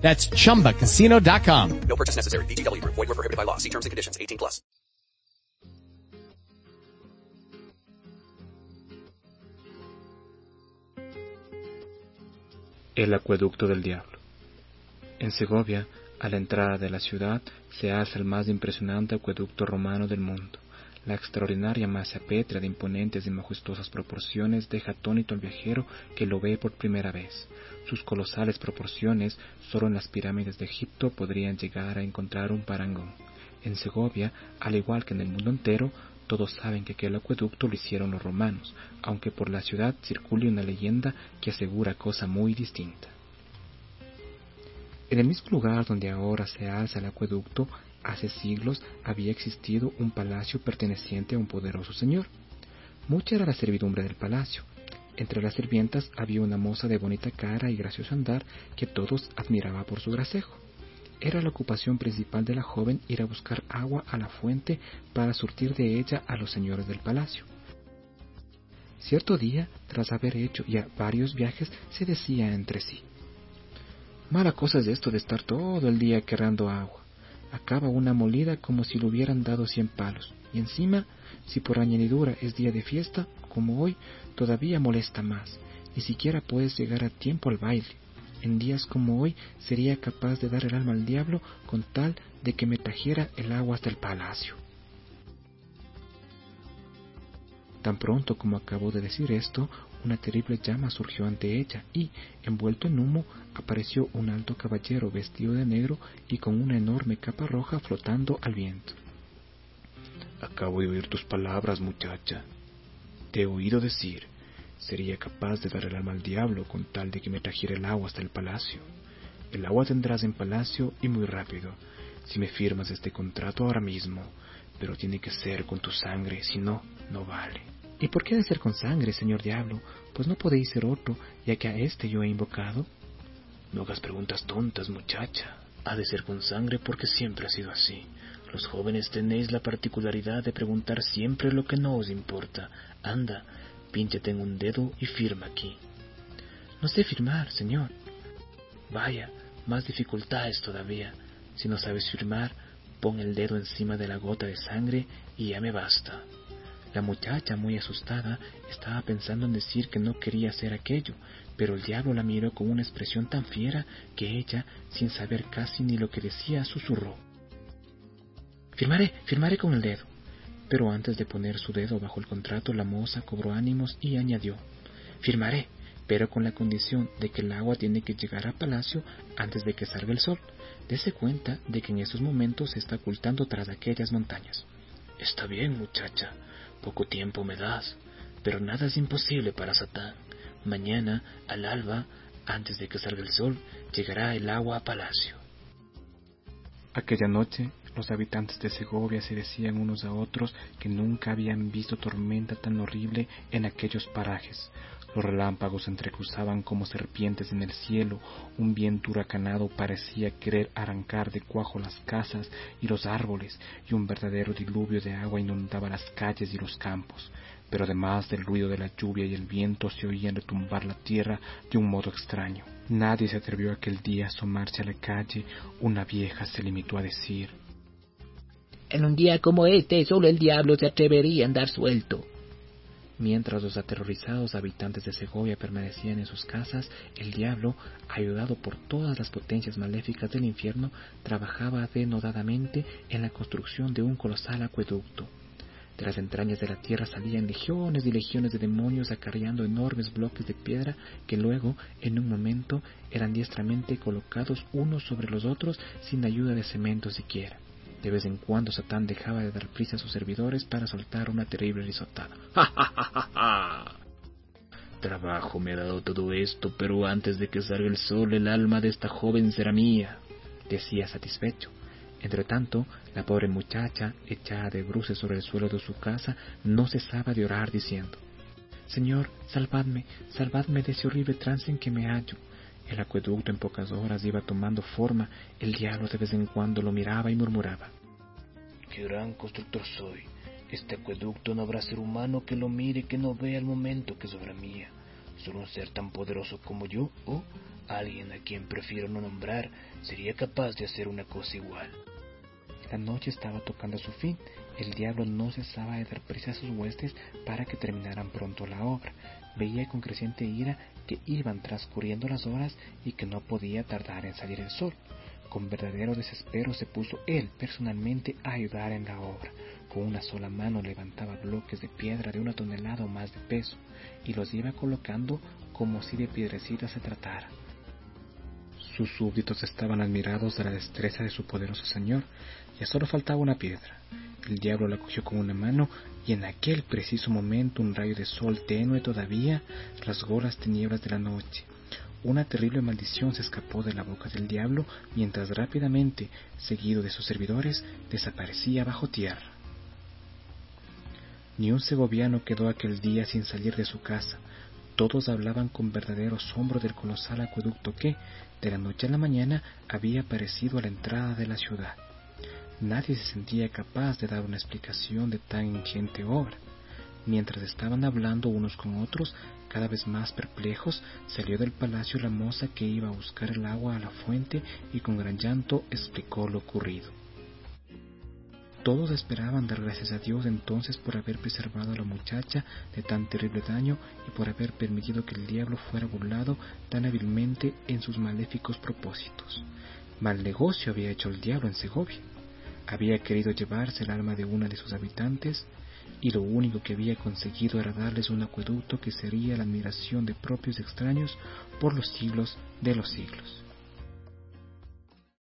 That's chumbacasino.com. No purchase necessary. BGW. Void were prohibited by law. See terms and conditions. 18 plus. El acueducto del diablo. En Segovia, a la entrada de la ciudad, se alza el más impresionante acueducto romano del mundo. La extraordinaria masa pétrea de imponentes y majestuosas proporciones deja atónito al viajero que lo ve por primera vez. Sus colosales proporciones solo en las pirámides de Egipto podrían llegar a encontrar un parangón. En Segovia, al igual que en el mundo entero, todos saben que aquel acueducto lo hicieron los romanos, aunque por la ciudad circule una leyenda que asegura cosa muy distinta. En el mismo lugar donde ahora se alza el acueducto, hace siglos había existido un palacio perteneciente a un poderoso señor. Mucha era la servidumbre del palacio. Entre las sirvientas había una moza de bonita cara y gracioso andar que todos admiraba por su gracejo. Era la ocupación principal de la joven ir a buscar agua a la fuente para surtir de ella a los señores del palacio. Cierto día, tras haber hecho ya varios viajes, se decía entre sí, Mala cosa es esto de estar todo el día querrando agua. Acaba una molida como si le hubieran dado cien palos. Y encima, si por añadidura es día de fiesta, como hoy, todavía molesta más. Ni siquiera puedes llegar a tiempo al baile. En días como hoy sería capaz de dar el alma al diablo con tal de que me trajera el agua hasta el palacio. Tan pronto como acabó de decir esto, una terrible llama surgió ante ella y, envuelto en humo, apareció un alto caballero vestido de negro y con una enorme capa roja flotando al viento. Acabo de oír tus palabras, muchacha. Te he oído decir, sería capaz de dar el alma al diablo con tal de que me trajera el agua hasta el palacio. El agua tendrás en palacio y muy rápido, si me firmas este contrato ahora mismo, pero tiene que ser con tu sangre, si no, no vale. ¿Y por qué ha de ser con sangre, señor diablo? Pues no podéis ser otro, ya que a este yo he invocado. No hagas preguntas tontas, muchacha. Ha de ser con sangre porque siempre ha sido así. Los jóvenes tenéis la particularidad de preguntar siempre lo que no os importa. Anda, pínchate en un dedo y firma aquí. No sé firmar, señor. Vaya, más dificultades todavía. Si no sabes firmar, pon el dedo encima de la gota de sangre y ya me basta. La muchacha, muy asustada, estaba pensando en decir que no quería hacer aquello, pero el diablo la miró con una expresión tan fiera que ella, sin saber casi ni lo que decía, susurró. Firmaré, firmaré con el dedo. Pero antes de poner su dedo bajo el contrato, la moza cobró ánimos y añadió, Firmaré, pero con la condición de que el agua tiene que llegar a palacio antes de que salga el sol. Dese cuenta de que en esos momentos se está ocultando tras aquellas montañas. Está bien, muchacha, poco tiempo me das, pero nada es imposible para Satán. Mañana, al alba, antes de que salga el sol, llegará el agua a palacio. Aquella noche, los habitantes de Segovia se decían unos a otros que nunca habían visto tormenta tan horrible en aquellos parajes. Los relámpagos entrecruzaban como serpientes en el cielo, un viento huracanado parecía querer arrancar de cuajo las casas y los árboles, y un verdadero diluvio de agua inundaba las calles y los campos. Pero además del ruido de la lluvia y el viento se oían retumbar la tierra de un modo extraño. Nadie se atrevió aquel día a asomarse a la calle. Una vieja se limitó a decir En un día como este, solo el diablo se atrevería a andar suelto. Mientras los aterrorizados habitantes de Segovia permanecían en sus casas, el diablo, ayudado por todas las potencias maléficas del infierno, trabajaba denodadamente en la construcción de un colosal acueducto. De las entrañas de la tierra salían legiones y legiones de demonios acarreando enormes bloques de piedra que luego, en un momento, eran diestramente colocados unos sobre los otros sin ayuda de cemento siquiera. De vez en cuando Satán dejaba de dar prisa a sus servidores para soltar una terrible risotada. ¡Ja, ja, ja! Trabajo me ha dado todo esto, pero antes de que salga el sol el alma de esta joven será mía, decía satisfecho. Entretanto, la pobre muchacha, echada de bruces sobre el suelo de su casa, no cesaba de orar diciendo, Señor, salvadme, salvadme de ese horrible trance en que me hallo. El acueducto en pocas horas iba tomando forma, el diablo de vez en cuando lo miraba y murmuraba. Qué gran constructor soy. Este acueducto no habrá ser humano que lo mire que no vea el momento que es mía. Solo un ser tan poderoso como yo, o alguien a quien prefiero no nombrar, sería capaz de hacer una cosa igual. La noche estaba tocando a su fin. El diablo no cesaba de dar prisa a sus huestes para que terminaran pronto la obra. Veía con creciente ira que iban transcurriendo las horas y que no podía tardar en salir el sol. Con verdadero desespero se puso él personalmente a ayudar en la obra. Con una sola mano levantaba bloques de piedra de una tonelada o más de peso y los iba colocando como si de piedrecitas se tratara. Sus súbditos estaban admirados de la destreza de su poderoso señor. Ya solo faltaba una piedra. El diablo la cogió con una mano y en aquel preciso momento un rayo de sol tenue todavía rasgó las tinieblas de la noche. Una terrible maldición se escapó de la boca del diablo mientras rápidamente, seguido de sus servidores, desaparecía bajo tierra. Ni un segoviano quedó aquel día sin salir de su casa. Todos hablaban con verdadero asombro del colosal acueducto que, de la noche a la mañana, había aparecido a la entrada de la ciudad. Nadie se sentía capaz de dar una explicación de tan ingente obra. Mientras estaban hablando unos con otros, cada vez más perplejos, salió del palacio la moza que iba a buscar el agua a la fuente y con gran llanto explicó lo ocurrido. Todos esperaban dar gracias a Dios entonces por haber preservado a la muchacha de tan terrible daño y por haber permitido que el diablo fuera burlado tan hábilmente en sus maléficos propósitos. Mal negocio había hecho el diablo en Segovia. Había querido llevarse el alma de una de sus habitantes y lo único que había conseguido era darles un acueducto que sería la admiración de propios extraños por los siglos de los siglos.